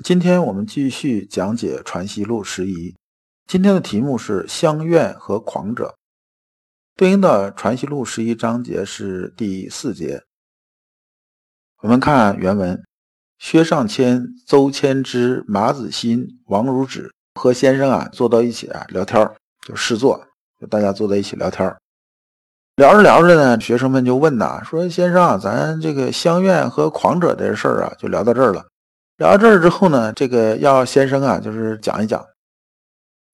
今天我们继续讲解《传习录》十一，今天的题目是乡愿和狂者，对应的《传习录》十一章节是第四节。我们看原文：薛尚谦、邹谦之、马子新、王如止和先生啊坐到一起啊聊天就试坐，就大家坐在一起聊天聊着聊着呢，学生们就问呐，说先生啊，咱这个乡愿和狂者这事儿啊，就聊到这儿了。聊到这儿之后呢，这个要先生啊，就是讲一讲。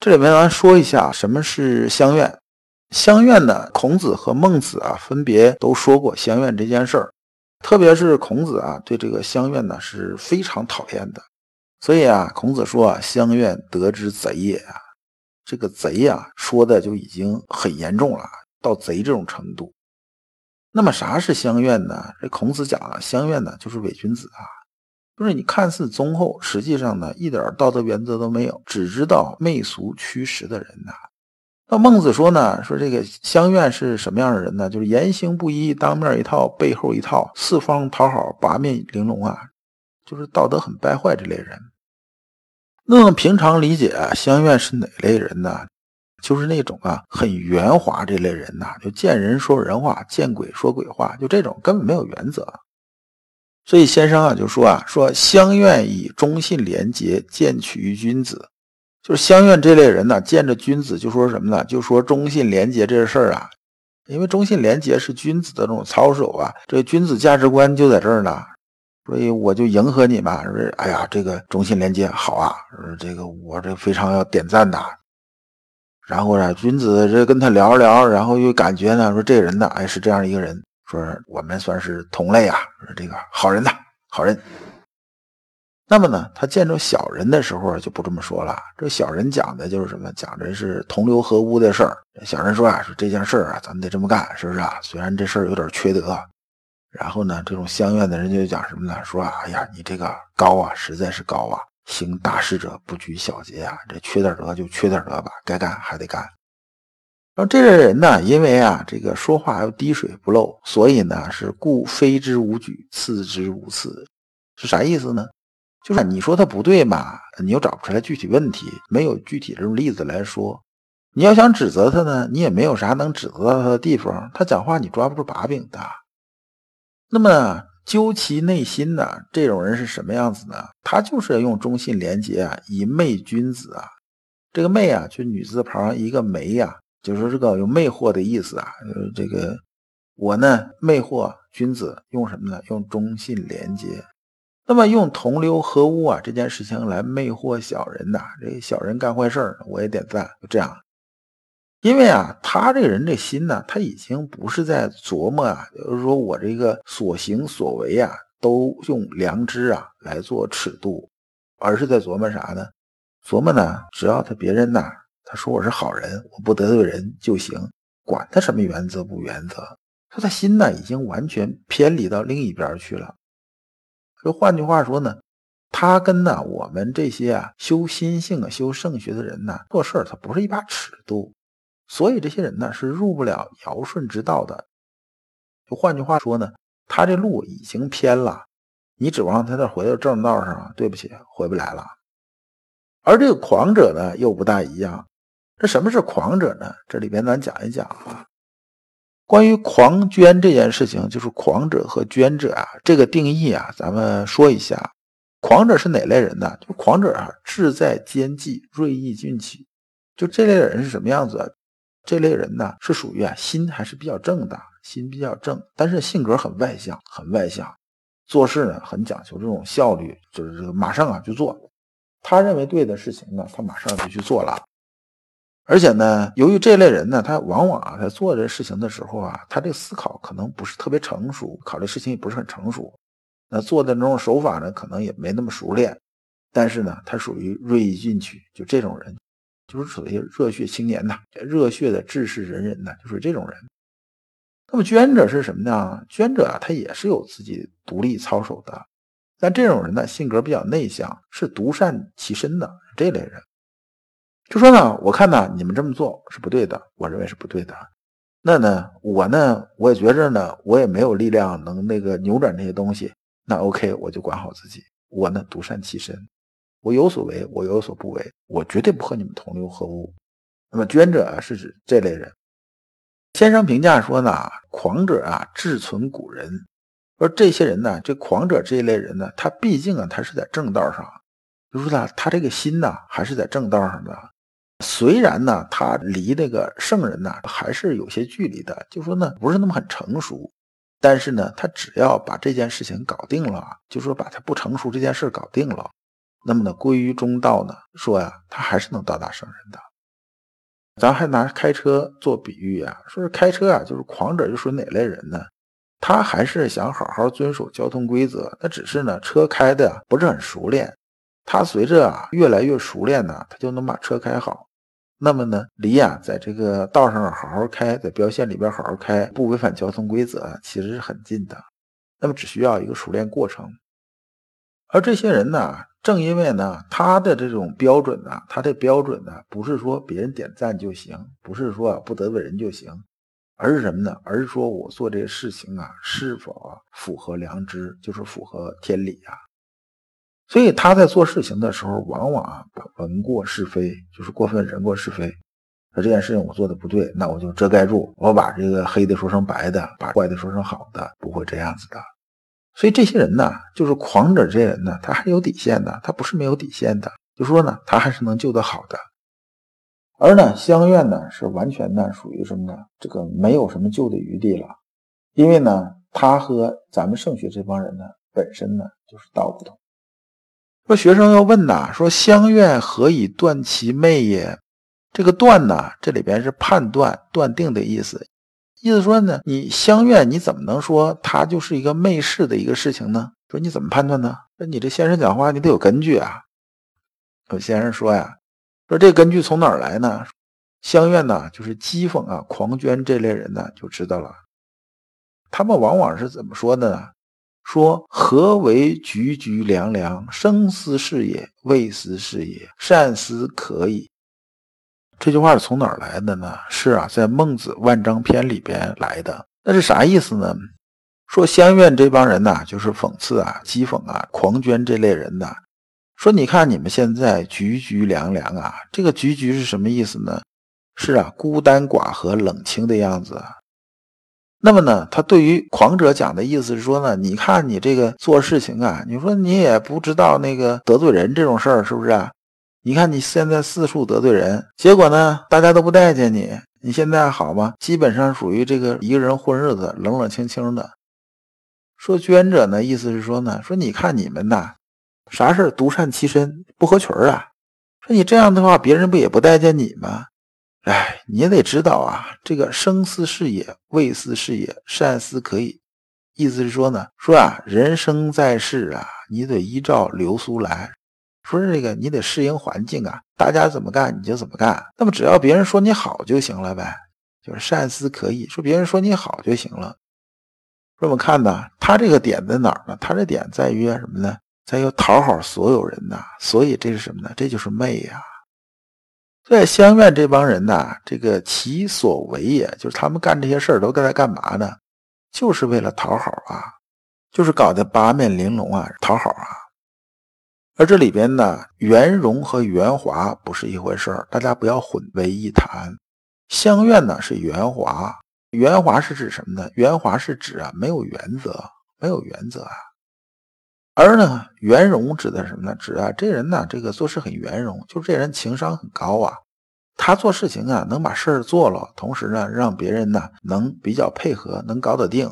这里面咱说一下什么是乡愿。乡愿呢，孔子和孟子啊，分别都说过乡愿这件事儿。特别是孔子啊，对这个乡愿呢是非常讨厌的。所以啊，孔子说啊，乡愿得之贼也啊。这个贼啊，说的就已经很严重了，到贼这种程度。那么啥是乡愿呢？这孔子讲了，乡愿呢就是伪君子啊。就是你看似忠厚，实际上呢一点道德原则都没有，只知道媚俗驱使的人呐。那孟子说呢，说这个乡愿是什么样的人呢？就是言行不一，当面一套，背后一套，四方讨好，八面玲珑啊，就是道德很败坏这类人。那么平常理解啊乡愿是哪类人呢？就是那种啊很圆滑这类人呐，就见人说人话，见鬼说鬼话，就这种根本没有原则。所以先生啊就说啊说相愿以忠信廉洁见取于君子，就是相愿这类人呢，见着君子就说什么呢？就说忠信廉洁这事儿啊，因为忠信廉洁是君子的这种操守啊，这君子价值观就在这儿呢，所以我就迎合你嘛，说哎呀这个忠信廉洁好啊，说这个我这非常要点赞的。然后呢，君子这跟他聊着聊，然后又感觉呢说这人呢，哎是这样一个人。说我们算是同类啊，说这个好人呐，好人。那么呢，他见着小人的时候就不这么说了。这小人讲的就是什么？讲的是同流合污的事儿。小人说啊，说这件事儿啊，咱们得这么干，是不是啊？虽然这事儿有点缺德。然后呢，这种相怨的人就讲什么呢？说啊，哎呀，你这个高啊，实在是高啊，行大事者不拘小节啊，这缺点德就缺点德吧，该干还得干。然后这类人呢，因为啊，这个说话要滴水不漏，所以呢是故非之无举，次之无次，是啥意思呢？就是你说他不对嘛，你又找不出来具体问题，没有具体这种例子来说。你要想指责他呢，你也没有啥能指责到他的地方，他讲话你抓不住把柄的。那么究其内心呢，这种人是什么样子呢？他就是用忠信廉洁啊，以媚君子啊，这个媚啊，就女字旁一个梅呀。就是说这个有魅惑的意思啊，就是，这个我呢魅惑君子用什么呢？用忠信廉洁。那么用同流合污啊这件事情来魅惑小人呐，这小人干坏事儿我也点赞，就这样。因为啊，他这个人这心呢，他已经不是在琢磨啊，就是说我这个所行所为啊，都用良知啊来做尺度，而是在琢磨啥呢？琢磨呢，只要他别人呐。他说我是好人，我不得罪人就行，管他什么原则不原则。说他心呢已经完全偏离到另一边去了。就换句话说呢，他跟呢我们这些啊修心性啊修圣学的人呢做事儿，他不是一把尺度，所以这些人呢是入不了尧舜之道的。就换句话说呢，他这路已经偏了，你指望他再回到正道上，对不起，回不来了。而这个狂者呢又不大一样。这什么是狂者呢？这里边咱讲一讲啊。关于狂捐这件事情，就是狂者和捐者啊，这个定义啊，咱们说一下。狂者是哪类人呢？就狂者啊，志在兼济，锐意进取。就这类人是什么样子？这类人呢，是属于啊，心还是比较正的，心比较正，但是性格很外向，很外向，做事呢很讲究这种效率，就是这个马上啊就做。他认为对的事情呢，他马上就去做了。而且呢，由于这类人呢，他往往啊，在做这事情的时候啊，他这个思考可能不是特别成熟，考虑事情也不是很成熟，那做的那种手法呢，可能也没那么熟练，但是呢，他属于锐意进取，就这种人，就是属于热血青年呐，热血的志士仁人呐，就是这种人。那么捐者是什么呢？捐者啊，他也是有自己独立操守的，但这种人呢，性格比较内向，是独善其身的这类人。就说呢，我看呢，你们这么做是不对的，我认为是不对的。那呢，我呢，我也觉着呢，我也没有力量能那个扭转这些东西。那 OK，我就管好自己。我呢，独善其身，我有所为，我有所不为，我绝对不和你们同流合污。那么捐者啊，是指这类人。先生评价说呢，狂者啊，志存古人。说这些人呢，这狂者这一类人呢，他毕竟啊，他是在正道上，就说呢，他这个心呢，还是在正道上的。虽然呢，他离那个圣人呢还是有些距离的，就说呢不是那么很成熟，但是呢，他只要把这件事情搞定了，就说把他不成熟这件事搞定了，那么呢归于中道呢，说呀，他还是能到达圣人的。咱还拿开车做比喻啊，说是开车啊，就是狂者就属于哪类人呢？他还是想好好遵守交通规则，那只是呢车开的不是很熟练，他随着啊越来越熟练呢，他就能把车开好。那么呢，离啊，在这个道上好好开，在标线里边好好开，不违反交通规则，其实是很近的。那么只需要一个熟练过程。而这些人呢，正因为呢，他的这种标准呢，他的标准呢，不是说别人点赞就行，不是说不得罪人就行，而是什么呢？而是说我做这个事情啊，是否符合良知，就是符合天理啊。所以他在做事情的时候，往往啊把闻过是非，就是过分人过是非。说这件事情我做的不对，那我就遮盖住，我把这个黑的说成白的，把坏的说成好的，不会这样子的。所以这些人呢，就是狂者，这些人呢，他还是有底线的，他不是没有底线的。就说呢，他还是能救得好的。而呢，相怨呢，是完全呢属于什么呢？这个没有什么救的余地了，因为呢，他和咱们圣学这帮人呢，本身呢就是道不同。说学生要问呐，说相愿何以断其昧也？这个断呢，这里边是判断、断定的意思。意思说呢，你相愿，你怎么能说它就是一个昧事的一个事情呢？说你怎么判断呢？说你这先生讲话，你得有根据啊。有先生说呀，说这根据从哪儿来呢？相愿呢，就是讥讽啊、狂捐这类人呢，就知道了。他们往往是怎么说的呢？说何为局局凉凉？生思是也，未思是也。善思可以。这句话是从哪儿来的呢？是啊，在《孟子万章篇》里边来的。那是啥意思呢？说相愿这帮人呐，就是讽刺啊、讥讽啊、狂捐这类人的。说你看你们现在局局凉凉啊，这个局局是什么意思呢？是啊，孤单寡合、冷清的样子。那么呢，他对于狂者讲的意思是说呢，你看你这个做事情啊，你说你也不知道那个得罪人这种事儿是不是啊？你看你现在四处得罪人，结果呢，大家都不待见你，你现在好吗？基本上属于这个一个人混日子，冷冷清清的。说捐者呢，意思是说呢，说你看你们呐，啥事儿独善其身，不合群啊。说你这样的话，别人不也不待见你吗？哎，你也得知道啊，这个生思是也，未思是也，善思可以。意思是说呢，说啊，人生在世啊，你得依照流苏来。说这个，你得适应环境啊，大家怎么干你就怎么干。那么只要别人说你好就行了呗，就是善思可以说别人说你好就行了。说我们看呢，他这个点在哪儿呢？他这点在于什么呢？在于讨好所有人呐。所以这是什么呢？这就是媚呀。在相愿这帮人呐，这个其所为也，就是他们干这些事儿都在干嘛呢？就是为了讨好啊，就是搞得八面玲珑啊，讨好啊。而这里边呢，圆融和圆滑不是一回事儿，大家不要混为一谈。相愿呢是圆滑，圆滑是指什么呢？圆滑是指啊没有原则，没有原则啊。而呢，圆融指的是什么呢？指啊，这人呢，这个做事很圆融，就是这人情商很高啊。他做事情啊，能把事儿做了，同时呢，让别人呢能比较配合，能搞得定。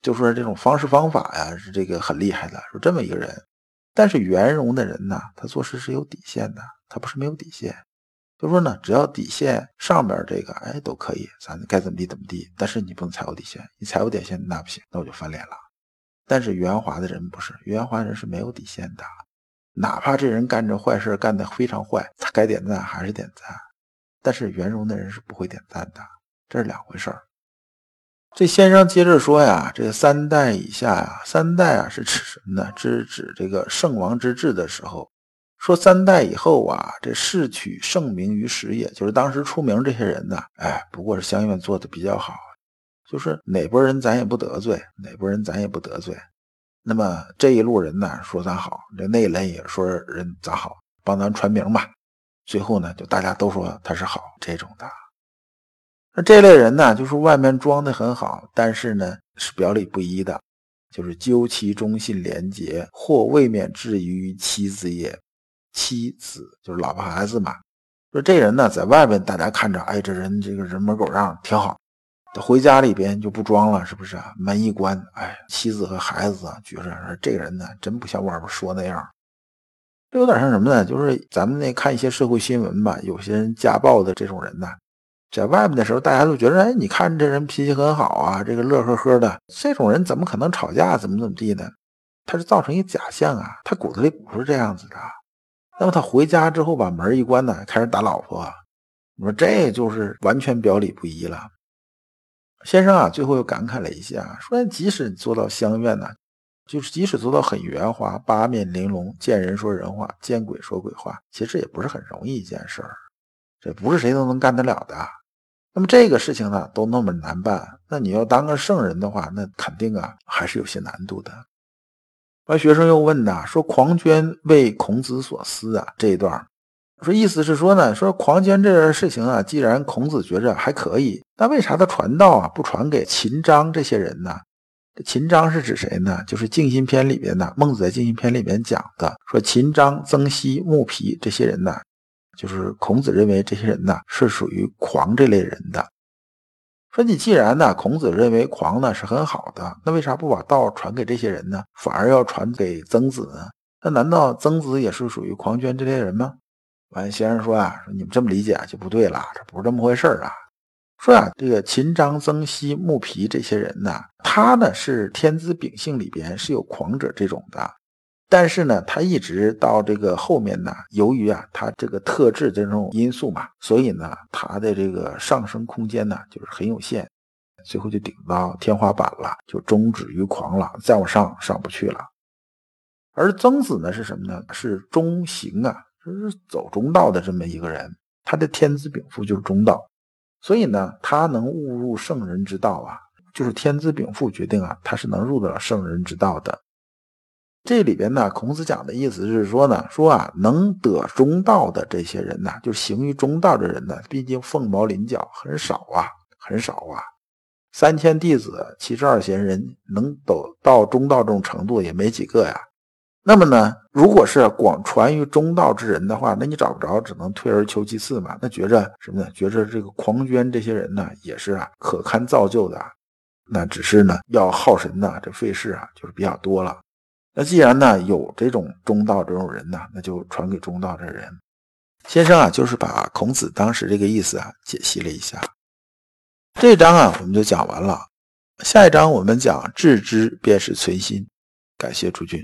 就说这种方式方法呀，是这个很厉害的，是这么一个人。但是圆融的人呢，他做事是有底线的，他不是没有底线。就说呢，只要底线上边这个，哎，都可以，咱该怎么地怎么地。但是你不能踩我底线，你踩我底线那不行，那我就翻脸了。但是圆滑的人不是，圆滑人是没有底线的。哪怕这人干这坏事干得非常坏，他该点赞还是点赞。但是圆融的人是不会点赞的，这是两回事儿。这先生接着说呀，这三代以下呀，三代啊是指什么呢？是指这个圣王之治的时候。说三代以后啊，这世取盛名于实，也就是当时出名这些人呢，哎，不过是相愿做的比较好，就是哪波人咱也不得罪，哪波人咱也不得罪。那么这一路人呢，说咱好，这那一类也说人咋好，帮咱传名吧。最后呢，就大家都说他是好这种的。那这类人呢，就是外面装的很好，但是呢是表里不一的，就是究其忠信廉洁，或未免至于妻子也。妻子就是老婆孩子嘛。说这人呢，在外边大家看着，哎，这人这个人模狗样挺好。他回家里边就不装了，是不是？门一关，哎，妻子和孩子觉着这个人呢，真不像外边说那样。这有点像什么呢？就是咱们那看一些社会新闻吧，有些人家暴的这种人呢，在外面的时候，大家都觉得，哎，你看这人脾气很好啊，这个乐呵呵的。这种人怎么可能吵架？怎么怎么地呢？他是造成一假象啊，他骨子里不是这样子的。那么他回家之后把门一关呢，开始打老婆，你说这就是完全表里不一了。先生啊，最后又感慨了一下，说即使你做到相愿呢，就是即使做到很圆滑，八面玲珑，见人说人话，见鬼说鬼话，其实也不是很容易一件事儿，这不是谁都能干得了的。那么这个事情呢，都那么难办，那你要当个圣人的话，那肯定啊还是有些难度的。完，学生又问呐，说狂捐为孔子所思啊，这一段说意思是说呢，说狂捐这件事情啊，既然孔子觉着还可以，那为啥他传道啊不传给秦章这些人呢？这秦章是指谁呢？就是静心篇里边呢，孟子在静心篇里面讲的，说秦章、曾皙、穆皮这些人呢，就是孔子认为这些人呢是属于狂这类人的。说你既然呢，孔子认为狂呢是很好的，那为啥不把道传给这些人呢？反而要传给曾子呢？那难道曾子也是属于狂捐这类人吗？完，先生说啊，说你们这么理解就不对了，这不是这么回事啊。说啊，这个秦章、曾皙、木皮这些人呢，他呢是天资秉性里边是有狂者这种的。但是呢，他一直到这个后面呢，由于啊，他这个特质这种因素嘛，所以呢，他的这个上升空间呢，就是很有限，最后就顶到天花板了，就终止于狂了，再往上上不去了。而曾子呢，是什么呢？是中行啊，就是走中道的这么一个人，他的天资禀赋就是中道，所以呢，他能误入圣人之道啊，就是天资禀赋决定啊，他是能入得了圣人之道的。这里边呢，孔子讲的意思是说呢，说啊，能得中道的这些人呢，就行于中道的人呢，毕竟凤毛麟角，很少啊，很少啊。三千弟子，七十二贤人，能走到中道这种程度也没几个呀。那么呢，如果是广传于中道之人的话，那你找不着，只能退而求其次嘛。那觉着什么呢？觉着这个狂捐这些人呢，也是啊，可堪造就的。那只是呢，要耗神呐，这费事啊，就是比较多了。那既然呢有这种中道这种人呢，那就传给中道的人。先生啊，就是把孔子当时这个意思啊解析了一下。这章啊我们就讲完了，下一章我们讲致知便是存心。感谢诸君。